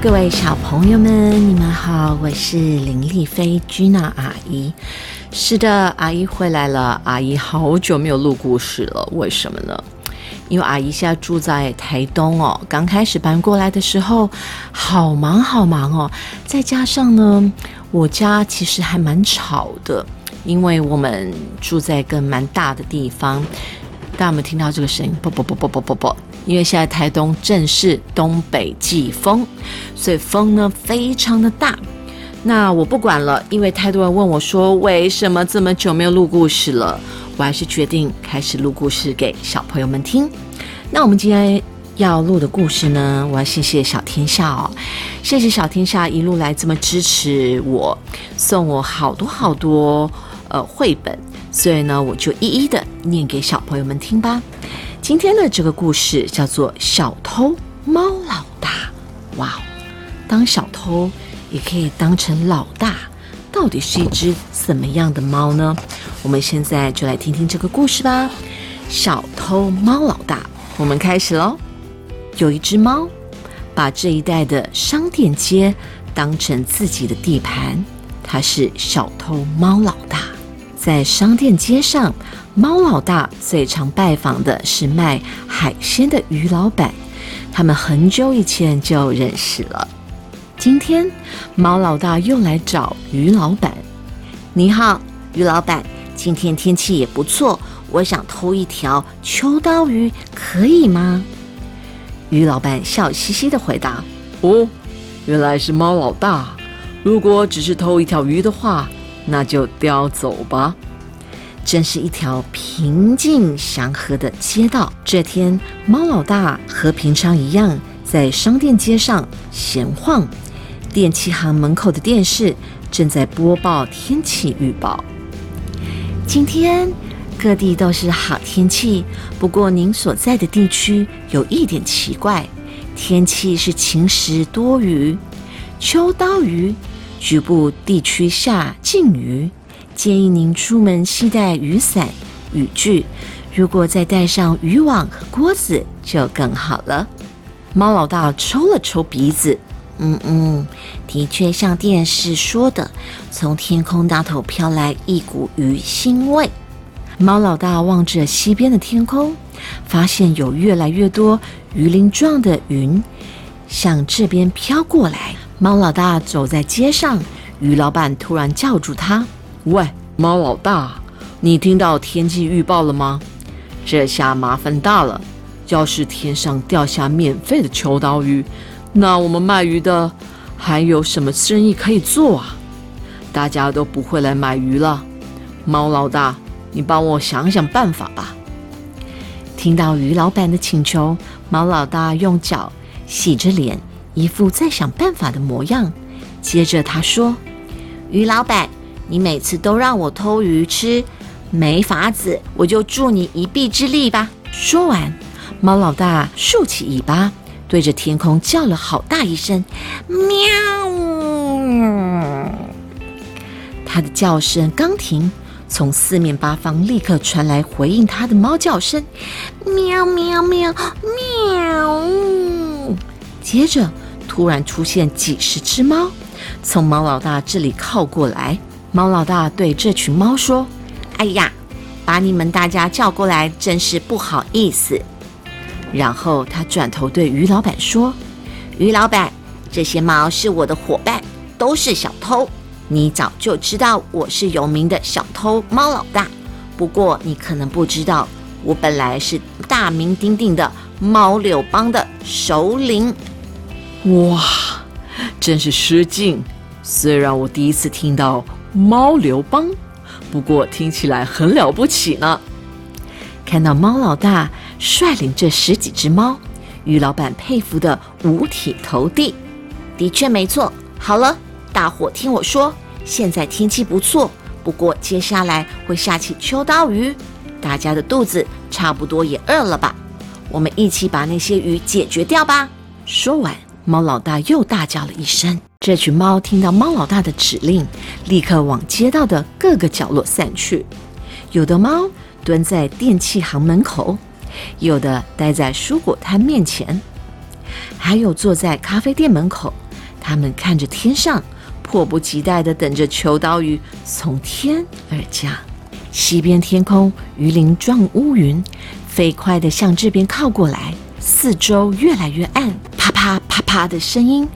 各位小朋友们，你们好，我是林丽菲居娜阿姨。是的，阿姨回来了。阿姨好久没有录故事了，为什么呢？因为阿姨现在住在台东哦。刚开始搬过来的时候，好忙好忙哦。再加上呢，我家其实还蛮吵的，因为我们住在一个蛮大的地方。大家有没有听到这个声音？啵啵啵啵啵啵啵！因为现在台东正是东北季风，所以风呢非常的大。那我不管了，因为太多人问我说为什么这么久没有录故事了，我还是决定开始录故事给小朋友们听。那我们今天要录的故事呢，我要谢谢小天下哦，谢谢小天下一路来这么支持我，送我好多好多呃绘本。所以呢，我就一一的念给小朋友们听吧。今天的这个故事叫做《小偷猫老大》。哇，当小偷也可以当成老大，到底是一只怎么样的猫呢？我们现在就来听听这个故事吧。小偷猫老大，我们开始喽。有一只猫，把这一带的商店街当成自己的地盘，它是小偷猫老大。在商店街上，猫老大最常拜访的是卖海鲜的鱼老板，他们很久以前就认识了。今天，猫老大又来找鱼老板。你好，鱼老板，今天天气也不错，我想偷一条秋刀鱼，可以吗？鱼老板笑嘻嘻的回答：“哦，原来是猫老大。如果只是偷一条鱼的话。”那就叼走吧。真是一条平静祥和的街道。这天，猫老大和平常一样在商店街上闲晃。电器行门口的电视正在播报天气预报。今天各地都是好天气，不过您所在的地区有一点奇怪，天气是晴时多云，秋刀鱼。局部地区下禁雨，建议您出门携带雨伞、雨具。如果再带上渔网和锅子，就更好了。猫老大抽了抽鼻子，嗯嗯，的确像电视说的，从天空那头飘来一股鱼腥味。猫老大望着西边的天空，发现有越来越多鱼鳞状的云向这边飘过来。猫老大走在街上，鱼老板突然叫住他：“喂，猫老大，你听到天气预报了吗？这下麻烦大了。要是天上掉下免费的秋刀鱼，那我们卖鱼的还有什么生意可以做啊？大家都不会来买鱼了。猫老大，你帮我想想办法吧。”听到鱼老板的请求，猫老大用脚洗着脸。一副在想办法的模样。接着他说：“鱼老板，你每次都让我偷鱼吃，没法子，我就助你一臂之力吧。”说完，猫老大竖起尾巴，对着天空叫了好大一声：“喵！”它的叫声刚停，从四面八方立刻传来回应它的猫叫声：“喵喵喵喵！”接着。突然出现几十只猫，从猫老大这里靠过来。猫老大对这群猫说：“哎呀，把你们大家叫过来，真是不好意思。”然后他转头对于老板说：“于老板，这些猫是我的伙伴，都是小偷。你早就知道我是有名的小偷猫老大，不过你可能不知道，我本来是大名鼎鼎的猫柳帮的首领。”哇，真是失敬！虽然我第一次听到猫刘邦，不过听起来很了不起呢。看到猫老大率领这十几只猫，于老板佩服的五体投地。的确没错。好了，大伙听我说，现在天气不错，不过接下来会下起秋刀鱼，大家的肚子差不多也饿了吧？我们一起把那些鱼解决掉吧。说完。猫老大又大叫了一声，这群猫听到猫老大的指令，立刻往街道的各个角落散去。有的猫蹲在电器行门口，有的待在蔬果摊面前，还有坐在咖啡店门口他们看着天上，迫不及待地等着秋刀鱼从天而降。西边天空鱼鳞状乌云飞快地向这边靠过来，四周越来越暗，啪啪啪啪的声音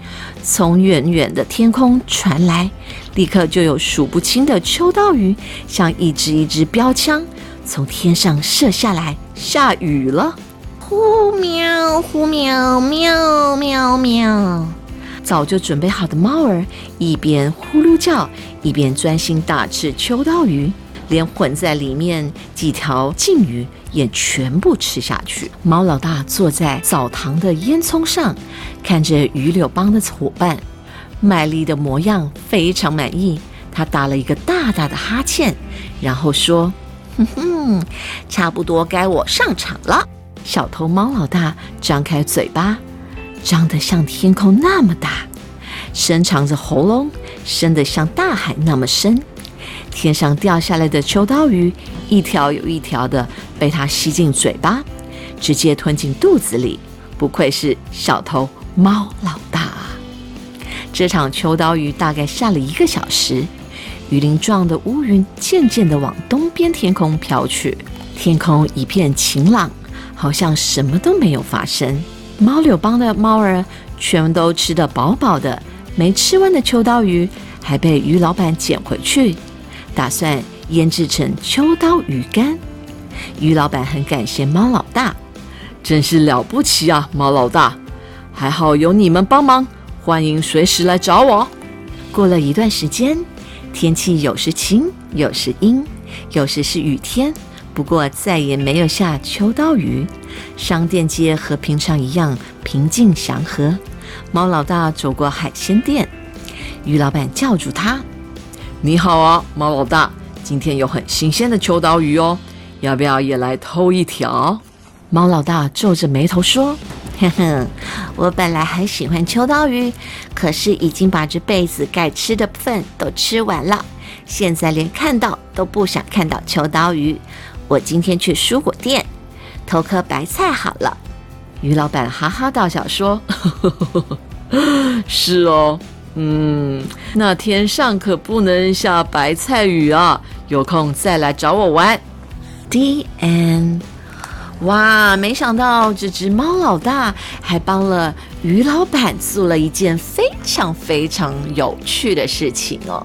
从远远的天空传来，立刻就有数不清的秋刀鱼像一支一支标枪从天上射下来，下雨了。呼喵呼喵喵喵喵！早就准备好的猫儿一边呼噜叫，一边专心打吃秋刀鱼，连混在里面几条鲭鱼也全部吃下去。猫老大坐在澡堂的烟囱上，看着鱼柳帮的伙伴卖力的模样，非常满意。他打了一个大大的哈欠，然后说：“哼哼，差不多该我上场了。”小偷猫老大张开嘴巴，张得像天空那么大，伸长着喉咙，伸得像大海那么深。天上掉下来的秋刀鱼，一条又一条的被他吸进嘴巴，直接吞进肚子里。不愧是小偷猫老大啊。这场秋刀鱼大概下了一个小时，鱼鳞状的乌云渐渐地往东边天空飘去，天空一片晴朗。好像什么都没有发生。猫柳帮的猫儿全都吃得饱饱的，没吃完的秋刀鱼还被鱼老板捡回去，打算腌制成秋刀鱼干。鱼老板很感谢猫老大，真是了不起啊！猫老大，还好有你们帮忙，欢迎随时来找我。过了一段时间，天气有时晴，有时阴，有时是雨天。不过再也没有下秋刀鱼，商店街和平常一样平静祥和。猫老大走过海鲜店，鱼老板叫住他：“你好啊，猫老大，今天有很新鲜的秋刀鱼哦，要不要也来偷一条？”猫老大皱着眉头说：“哼哼，我本来很喜欢秋刀鱼，可是已经把这辈子该吃的份都吃完了，现在连看到都不想看到秋刀鱼。”我今天去蔬果店偷颗白菜好了。于老板哈哈大笑说：“ 是哦，嗯，那天上可不能下白菜雨啊，有空再来找我玩。” D N，。哇，没想到这只猫老大还帮了于老板做了一件非常非常有趣的事情哦！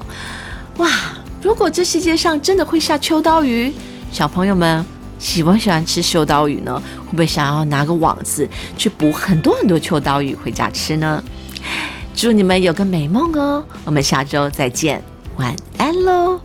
哇，如果这世界上真的会下秋刀鱼？小朋友们喜不喜欢吃秋刀鱼呢？会不会想要拿个网子去捕很多很多秋刀鱼回家吃呢？祝你们有个美梦哦！我们下周再见，晚安喽。